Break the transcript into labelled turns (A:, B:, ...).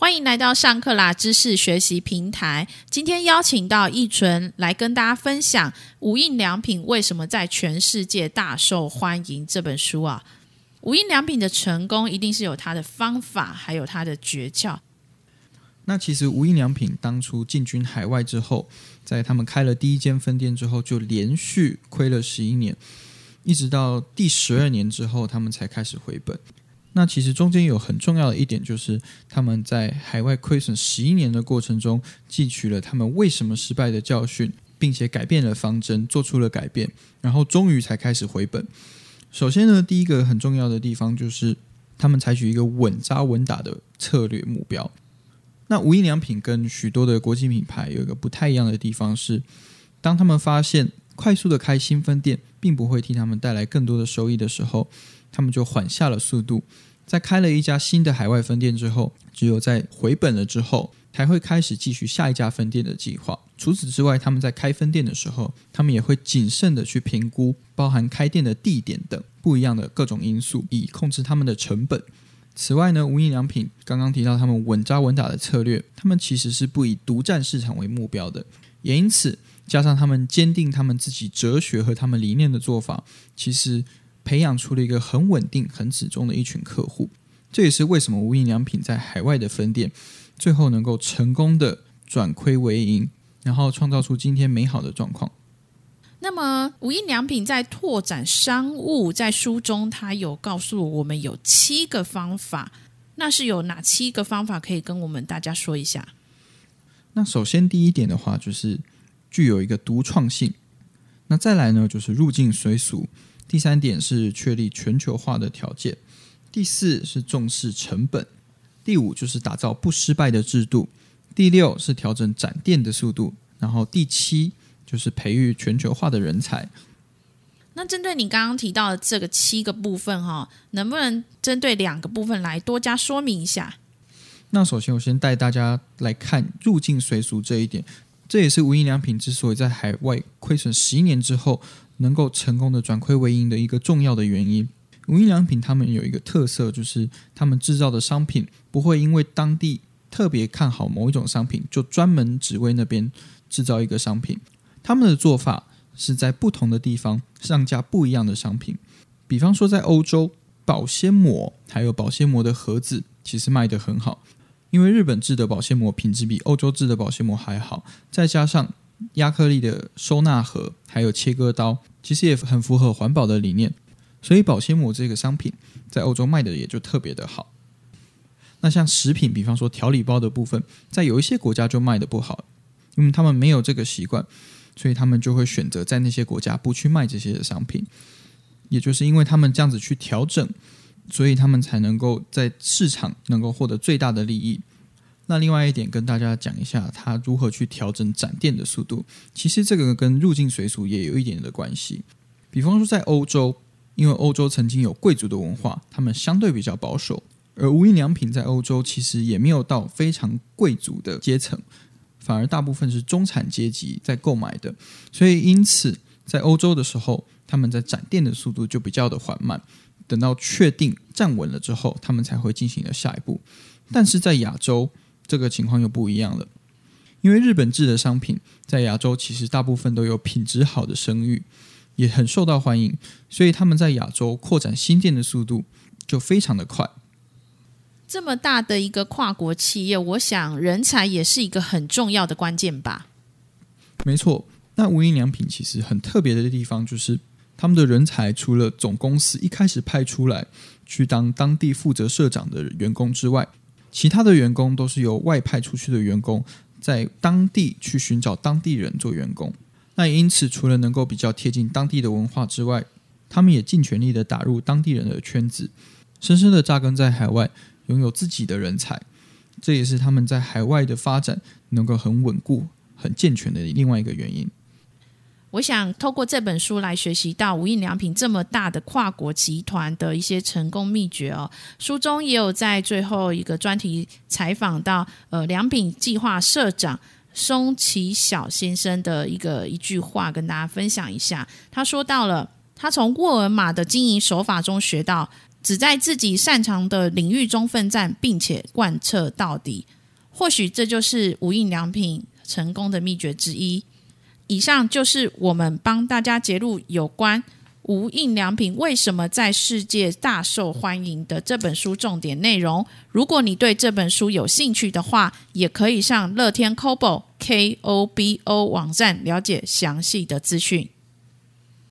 A: 欢迎来到上课啦知识学习平台。今天邀请到易纯来跟大家分享无印良品为什么在全世界大受欢迎这本书啊。无印良品的成功一定是有它的方法，还有它的诀窍。
B: 那其实无印良品当初进军海外之后，在他们开了第一间分店之后，就连续亏了十一年，一直到第十二年之后，他们才开始回本。那其实中间有很重要的一点，就是他们在海外亏损十一年的过程中，汲取了他们为什么失败的教训，并且改变了方针，做出了改变，然后终于才开始回本。首先呢，第一个很重要的地方就是他们采取一个稳扎稳打的策略目标。那无印良品跟许多的国际品牌有一个不太一样的地方是，当他们发现快速的开新分店并不会替他们带来更多的收益的时候。他们就缓下了速度，在开了一家新的海外分店之后，只有在回本了之后，才会开始继续下一家分店的计划。除此之外，他们在开分店的时候，他们也会谨慎的去评估包含开店的地点等不一样的各种因素，以控制他们的成本。此外呢，无印良品刚刚提到他们稳扎稳打的策略，他们其实是不以独占市场为目标的，也因此加上他们坚定他们自己哲学和他们理念的做法，其实。培养出了一个很稳定、很始终的一群客户，这也是为什么无印良品在海外的分店最后能够成功的转亏为盈，然后创造出今天美好的状况。
A: 那么，无印良品在拓展商务，在书中它有告诉我们有七个方法，那是有哪七个方法可以跟我们大家说一下？
B: 那首先第一点的话，就是具有一个独创性。那再来呢，就是入境随俗。第三点是确立全球化的条件，第四是重视成本，第五就是打造不失败的制度，第六是调整展店的速度，然后第七就是培育全球化的人才。
A: 那针对你刚刚提到的这个七个部分哈，能不能针对两个部分来多加说明一下？
B: 那首先我先带大家来看入境随俗这一点，这也是无印良品之所以在海外亏损十一年之后。能够成功的转亏为盈的一个重要的原因，无印良品他们有一个特色，就是他们制造的商品不会因为当地特别看好某一种商品，就专门只为那边制造一个商品。他们的做法是在不同的地方上架不一样的商品。比方说，在欧洲，保鲜膜还有保鲜膜的盒子其实卖得很好，因为日本制的保鲜膜品质比欧洲制的保鲜膜还好，再加上。亚克力的收纳盒，还有切割刀，其实也很符合环保的理念，所以保鲜膜这个商品在欧洲卖的也就特别的好。那像食品，比方说调理包的部分，在有一些国家就卖的不好，因为他们没有这个习惯，所以他们就会选择在那些国家不去卖这些的商品。也就是因为他们这样子去调整，所以他们才能够在市场能够获得最大的利益。那另外一点跟大家讲一下，他如何去调整展店的速度。其实这个跟入境水俗也有一点的关系。比方说在欧洲，因为欧洲曾经有贵族的文化，他们相对比较保守，而无印良品在欧洲其实也没有到非常贵族的阶层，反而大部分是中产阶级在购买的。所以因此在欧洲的时候，他们在展店的速度就比较的缓慢。等到确定站稳了之后，他们才会进行了下一步。但是在亚洲，这个情况又不一样了，因为日本制的商品在亚洲其实大部分都有品质好的声誉，也很受到欢迎，所以他们在亚洲扩展新店的速度就非常的快。
A: 这么大的一个跨国企业，我想人才也是一个很重要的关键吧。
B: 没错，那无印良品其实很特别的地方就是，他们的人才除了总公司一开始派出来去当当地负责社长的员工之外，其他的员工都是由外派出去的员工，在当地去寻找当地人做员工。那因此，除了能够比较贴近当地的文化之外，他们也尽全力的打入当地人的圈子，深深的扎根在海外，拥有自己的人才。这也是他们在海外的发展能够很稳固、很健全的另外一个原因。
A: 我想透过这本书来学习到无印良品这么大的跨国集团的一些成功秘诀哦。书中也有在最后一个专题采访到呃良品计划社长松崎小先生的一个一句话，跟大家分享一下。他说到了，他从沃尔玛的经营手法中学到，只在自己擅长的领域中奋战，并且贯彻到底。或许这就是无印良品成功的秘诀之一。以上就是我们帮大家揭露有关无印良品为什么在世界大受欢迎的这本书重点内容。如果你对这本书有兴趣的话，也可以上乐天 Kobo K O B O 网站了解详细的资讯。